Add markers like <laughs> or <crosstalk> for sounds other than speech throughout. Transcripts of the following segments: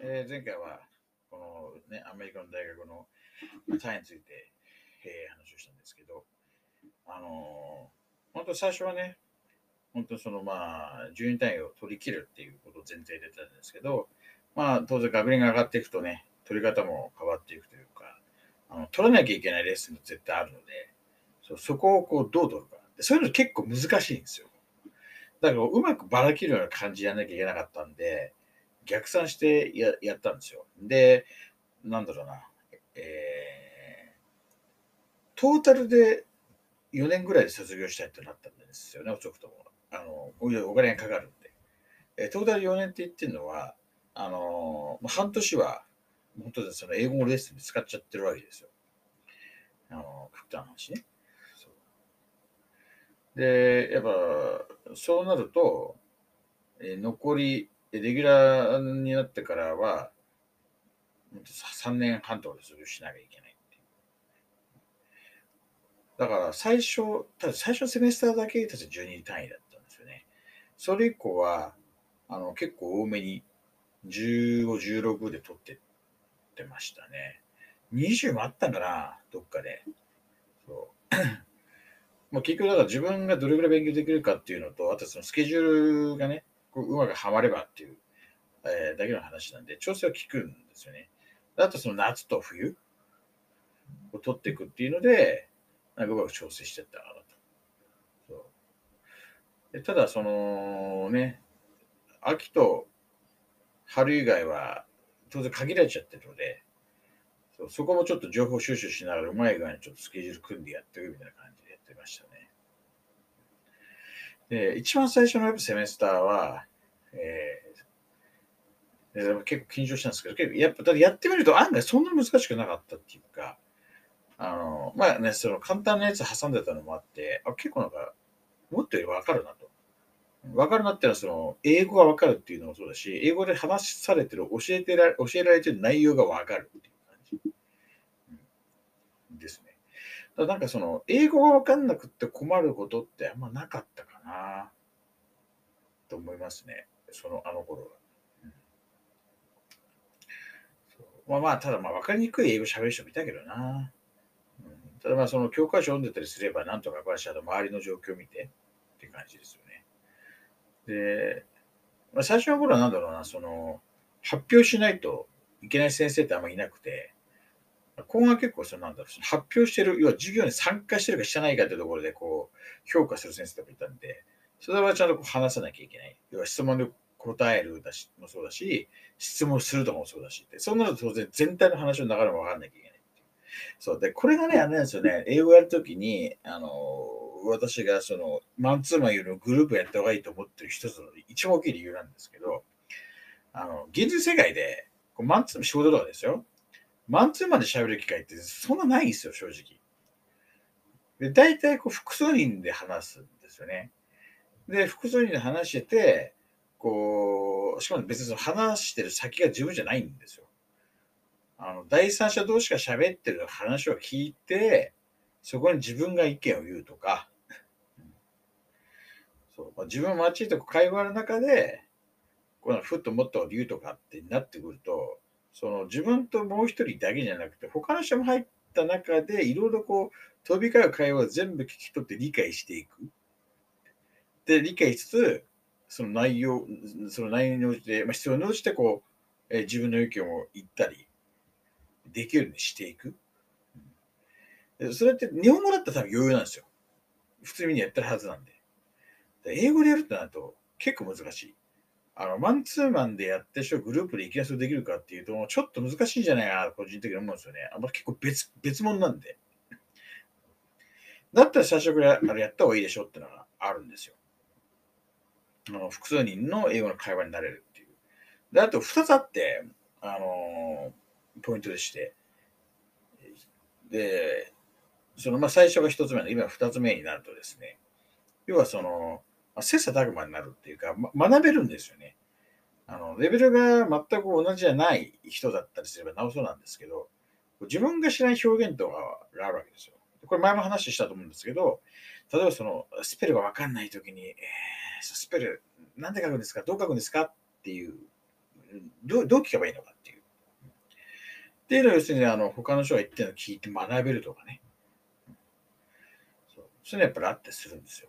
えー前回は、このね、アメリカの大学の単位について、えー話をしたんですけど、あのー本当最初はね、本当そのまあ、12単位を取り切るっていうことを前提でたんですけど、まあ、当然学年が上がっていくとね、取り方も変わっていくというか、あの取らなきゃいけないレッスンが絶対あるので、そそこをこうどう取るか。そういうの結構難しいんですよ。だからうまくばらけるような感じやらなきゃいけなかったんで、逆算してややったんですよ。で、なんだろうな、えー、トータルで4年ぐらいで卒業したいってなったんですよね、遅くとも。あのお金がかかるんで。えートータル4年って言ってるのは、あのー半年は、本当にその英語のレッスンで使っちゃってるわけですよ。あのー極端な話ね。で、やっぱ、そうなると、え残り、えレギュラーになってからは、3年半とかで卒業しなきゃいけないっていう。だから最初、ただ最初セメスターだけたち12単位だったんですよね。それ以降は、あの結構多めに15、16で取ってってましたね。20もあったんかな、どっかで。そう。<coughs> もう結局だから自分がどれぐらい勉強できるかっていうのと、あとそのスケジュールがね、こうまくはまればっていう、えーだけの話なんで、調整は効くんですよね。あとその夏と冬を取っていくっていうので、なんかうまく調整していったかなと。そうでただ、そのね、秋と春以外は当然限られちゃってるので、そうそこもちょっと情報収集しながらうまい具合にちょっとスケジュール組んでやっていくみたいな感じでやってましたね。で、一番最初のセメスターは、えー結構緊張したんですけど、結構やっぱだやってみると案外そんな難しくなかったっていうか、あの、まあね、その簡単なやつ挟んでたのもあって、あ結構なんか、もっとよりわかるなと。わかるなっていうのは、その、英語がわかるっていうのもそうだし、英語で話されてる、教えてら教えられてる内容がわかるっていう感じ、うんですね。だなんかその、英語がわかんなくて困ることってあんまなかったかな、と思いますね。その、あの頃は。うんまあまあ、ただまあ分かりにくい英語喋る人もいたけどな。うんただまあその教科書読んでたりすればなんとか詳しいと周りの状況を見てって感じですよね。で、まあ、最初の頃はなんだろうな、その発表しないといけない先生ってあんまりいなくて、今後は結構そのなんだろう、発表してる、要は授業に参加してるかしてないかってところでこう評価する先生とかいたんで、それはちゃんとこう話さなきゃいけない。要は質問で答えるだしもそうだし、質問するとかもそうだし、でそうなると当然全体の話の流れも分かんなきゃいけない。そうで、これがね、あれなんですよね、英語やるときに、あの、私がその、マンツーマンよりもグループやった方がいいと思ってる一つの一番大きい理由なんですけど、あの、現実世界で、こうマンツーマン、仕事とかですよ、マンツーマンで喋る機会ってそんなないんですよ、正直。で、大体こう複数人で話すんですよね。で、複数人で話してて、こう、しかも別にその話してる先が自分じゃないんですよ。あの、第三者同士が喋ってる話を聞いて、そこに自分が意見を言うとか、<laughs> そうまあ、自分を交えてこう会話の中で、こうふっともっと言うとかってなってくると、その自分ともう一人だけじゃなくて、他の人も入った中で、いろいろこう、飛び交う会話を全部聞き取って理解していく。で、理解しつつ、その内容、その内容に応じて、まあ、必要に応じてこう、えー自分の意見を言ったり、できるようにしていく。でそれって日本語だったら多分余裕なんですよ。普通にやってるはずなんで。で英語でやるってなると結構難しい。あの、マンツーマンでやってる人をグループでいきなりそれできるかっていうと、ちょっと難しいんじゃないかな、個人的に思うんですよね。あんま結構別、別物なんで。だったら最初からあれやった方がいいでしょってのがあるんですよ。あの複数人の英語の会話になれるっていう。で、あと2つあって、あのー、ポイントでして、で、そのまあ最初が1つ目の、今2つ目になるとですね、要はその、まあ、切磋琢磨になるっていうか、ま、学べるんですよね。あの、レベルが全く同じじゃない人だったりすればなおそうなんですけど、自分が知らない表現とかがあるわけですよ。これ前も話したと思うんですけど、例えばそのスペルがわかんないときに、えー、スペルなんで書くんですか？どう書くんですか？っていう、どうどう聞けばいいのかっていう。っていうのを要するにあの他の人が言ってるのを聞いて学べるとかね。そうそういうのやっぱりあったりするんですよ。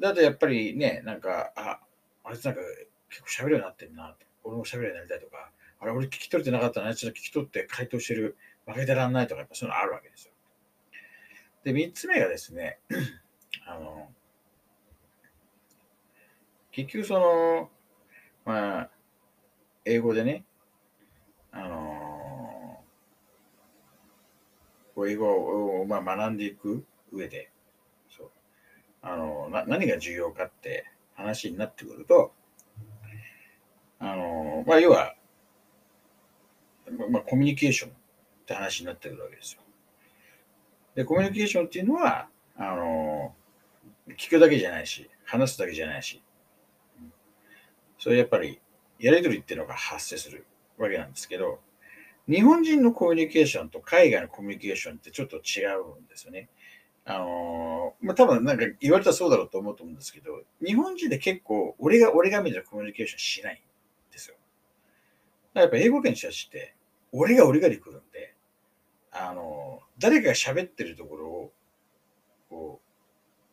だとやっぱりね、なんか、あ、あいつなんか結構喋るようになってんな俺も喋るようになりたいとか、あれ俺聞き取れてなかったな、ちょっと聞き取って回答してる、負けてらんないとか、やっぱそういうのあるわけですよ。で、三つ目がですね、<clears throat> あの、結局その、まあ、英語でね、あの英語を、まあ、学んでいく上で、あのな何が重要かって話になってくると、あのまあ、要は、まあ、コミュニケーションって話になってくるわけですよ。で、コミュニケーションっていうのは、あの聞くだけじゃないし、話すだけじゃないし、それやっぱりやりとりっていうのが発生するわけなんですけど、日本人のコミュニケーションと海外のコミュニケーションってちょっと違うんですよね。あのー、まあ、多分なんか言われたらそうだろうと思うと思うんですけど、日本人で結構俺が俺がみたいなコミュニケーションしないんですよ。やっぱ英語圏の人たちって、俺が俺がで来るんで、あのー、誰かが喋ってるところを、こ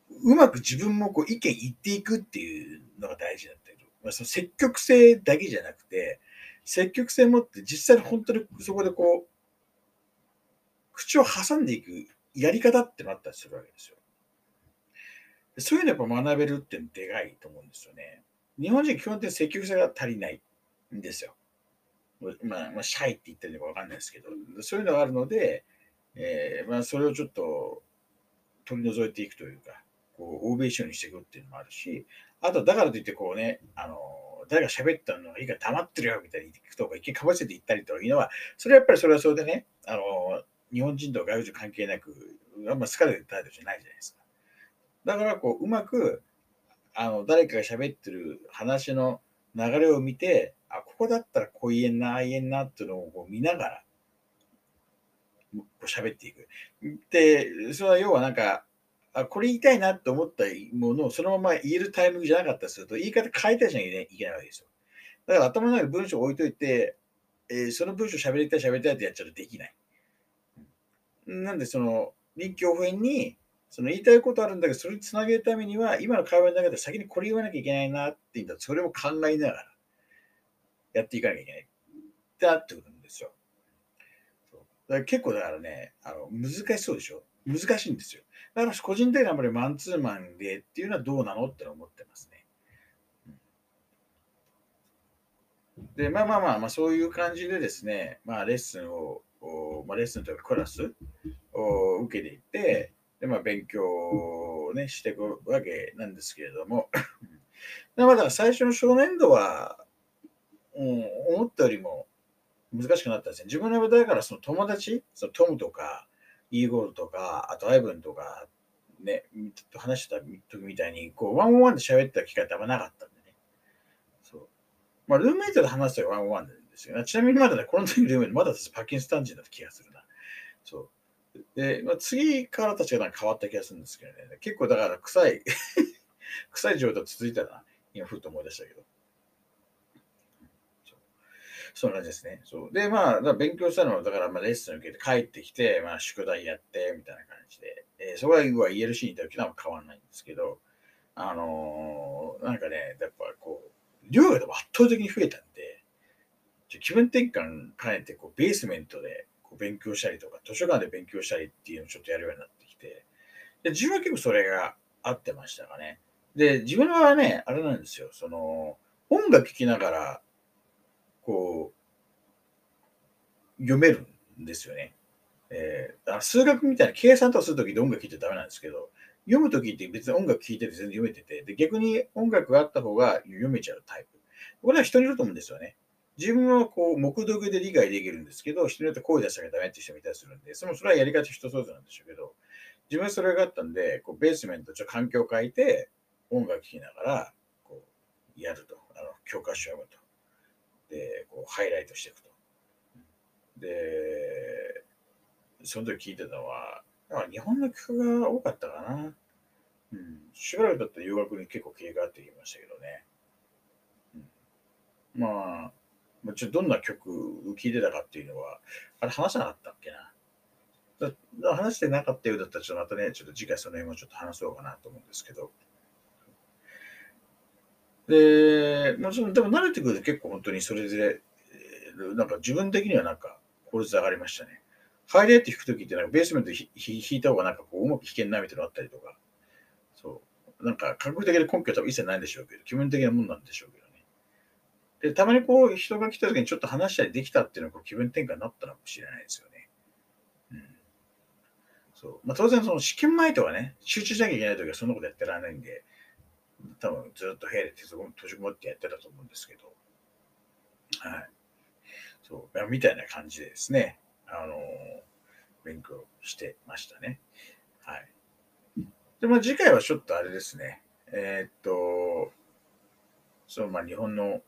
う、うまく自分もこう意見言っていくっていうのが大事だったりまあ、その積極性だけじゃなくて、積極性持って実際に本当にそこでこう、口を挟んでいくやり方ってなったりするわけですよ。そういうのやっぱ学べるってでかいと思うんですよね。日本人基本的に積極性が足りないんですよ。まあ、まあ、シャイって言ってるのかわかんないですけど、そういうのがあるので、えー、まあ、それをちょっと取り除いていくというか、こう、欧米仕様にしていくっていうのもあるし、あと、だからといって、こうね、あの、誰が喋ったのがいいか黙ってるよみたいに行くとか、一見かぶせて言ったりというのは、それはやっぱりそれはそれでね、あの、日本人と外国人関係なく、あんま好かれる態度じゃないじゃないですか。だから、こう、うまく、あの、誰かが喋ってる話の流れを見て、あ、ここだったらこう言えんな、ああ言えんなっていうのをこう見ながら、こう喋っていく。で、それは要はなんか、あこれ言いたいなと思ったものをそのまま言えるタイミングじゃなかったりすると、言い方変えたりしなきゃいけないわけですよ。だから頭の中に文章を置いといて、えー、その文章喋りたい喋りたいってやっちゃうとできない。なんでその臨機応変にその言いたいことあるんだけど、それにつなげるためには、今の会話の中で先にこれ言わなきゃいけないなって言ったら、それを考えながらやっていかなきゃいけないってなってくるんですよ。だから結構だからね、あの難しそうでしょ難しいんですよ。だから個人的にはあまりマンツーマンでっていうのはどうなのって思ってますね。で、まあまあまあ、まあ、そういう感じでですね、まあレッスンを、まあ、レッスンというかクラスを受けていって、で、まあ勉強をね、していくわけなんですけれども、<laughs> でまだ最初の初年度は、うん、思ったよりも難しくなったんですね。自分の場合だからその友達、そのトムとか、イーゴールとか、あとアイブンとか、ね、と話した時みたいに、こう、ワンオンワンで喋った機会ってあんまなかったんでね。そう。まあ、ルームメイトで話すとワンオンワンなんですよ、ちなみにまだね、この時ルームメイト、まだパキスタン人だった気がするな。そう。で、まあ、次からたちが変わった気がするんですけどね。結構だから臭い <laughs> 臭い状態続いたな。今、ふっと思い出したけど。そんな感じですね。そう。で、まあ、勉強したのは、だから、まあ、レッスン受けて帰ってきて、まあ、宿題やって、みたいな感じで、えー、そこは ELC にいた時は変わらないんですけど、あのー、なんかね、やっぱこう、量が圧倒的に増えた、気分転換兼ねて、こう、ベースメントでこう勉強したりとか、図書館で勉強したりっていうのをちょっとやるようになってきて、で、自分は結構それが合ってましたかね。で、自分はね、あれなんですよ、その、音楽聴きながら、こう、読めるんですよね。えー、数学みたいな計算とかするときで音楽聴いてダメなんですけど、読むときって別に音楽聴いてて全然読めてて、で逆に音楽があった方が読めちゃうタイプ。これは人によると思うんですよね。自分はこう、目読で理解できるんですけど、人によって声出しちゃダメって人もいたりするんで、そのそれはやり方人それぞれなんでしょうけど、自分はそれがあったんで、こうベースメント、ちょっと環境を変えて、音楽聴きながら、こう、やると。あの、教科書読むと。で、こう、ハイライトしていくと。で、その時聞いてたのは、日本の曲が多かったかな。うん、しばらくだったら洋楽に結構切り替わってきましたけどね。うん、まあ、ちょどんな曲を聴いてたかっていうのは、あれ話さなかったっけな。話してなかったようだったら、ちょっとまたね、ちょっと次回その辺もちょっと話そうかなと思うんですけど。で、まあ、そのでも慣れてくると結構本当にそれで、なんか自分的にはなんか効率上がりましたね。ハイライト弾くときってなんかベースメント弾いた方がなんかこううまく弾けんなみたいなのあったりとか、そう。なんか科学的な根拠は多分一切ないんでしょうけど、気分的なもんなんでしょうけど。で、たまにこう人が来たときにちょっと話したりできたっていうのがこう気分転換になったのかもしれないですよね。うん。そう。まあ当然その試験前とかね、集中しなきゃいけないときはそんなことやってられないんで、多分ずっと部屋で閉じこもってやってたと思うんですけど、はい。そう、みたいな感じでですね、あのー、勉強してましたね。はい。で、まあ次回はちょっとあれですね、えー、っと、そのまあ日本の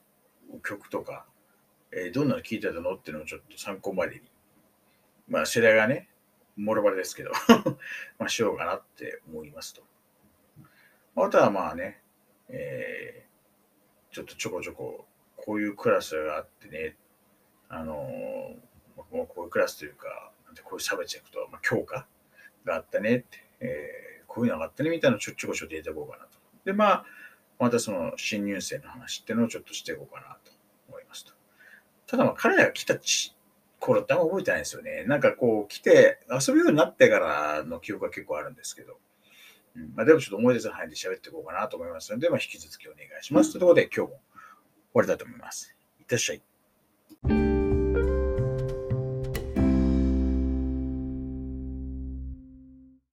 曲とか、えー、どんなの聴いてたのっていうのをちょっと参考までに、まあ世代がね、もろバレですけど <laughs> まあしようかなって思いますと。あとはまあね、えー、ちょっとちょこちょこ、こういうクラスがあってね、あのー、もうこういうクラスというか、こういうサブジェクト、まあ、教科があったねって、えー、こういうのがあったねみたいなのをちょちょこちょこ入れていこうかなと。で、まあ、またその新入生の話っていうのをちょっとしていこうかなと思いますと。ただまあ彼らが来た頃ってあんま覚えてないんですよね。なんかこう来て遊ぶようになってからの記憶が結構あるんですけど。うん、まあ、でもちょっと思い出す範囲で喋っていこうかなと思いますので、まあ、引き続きお願いします。ということで今日も終わりだと思います。いってらっしゃい。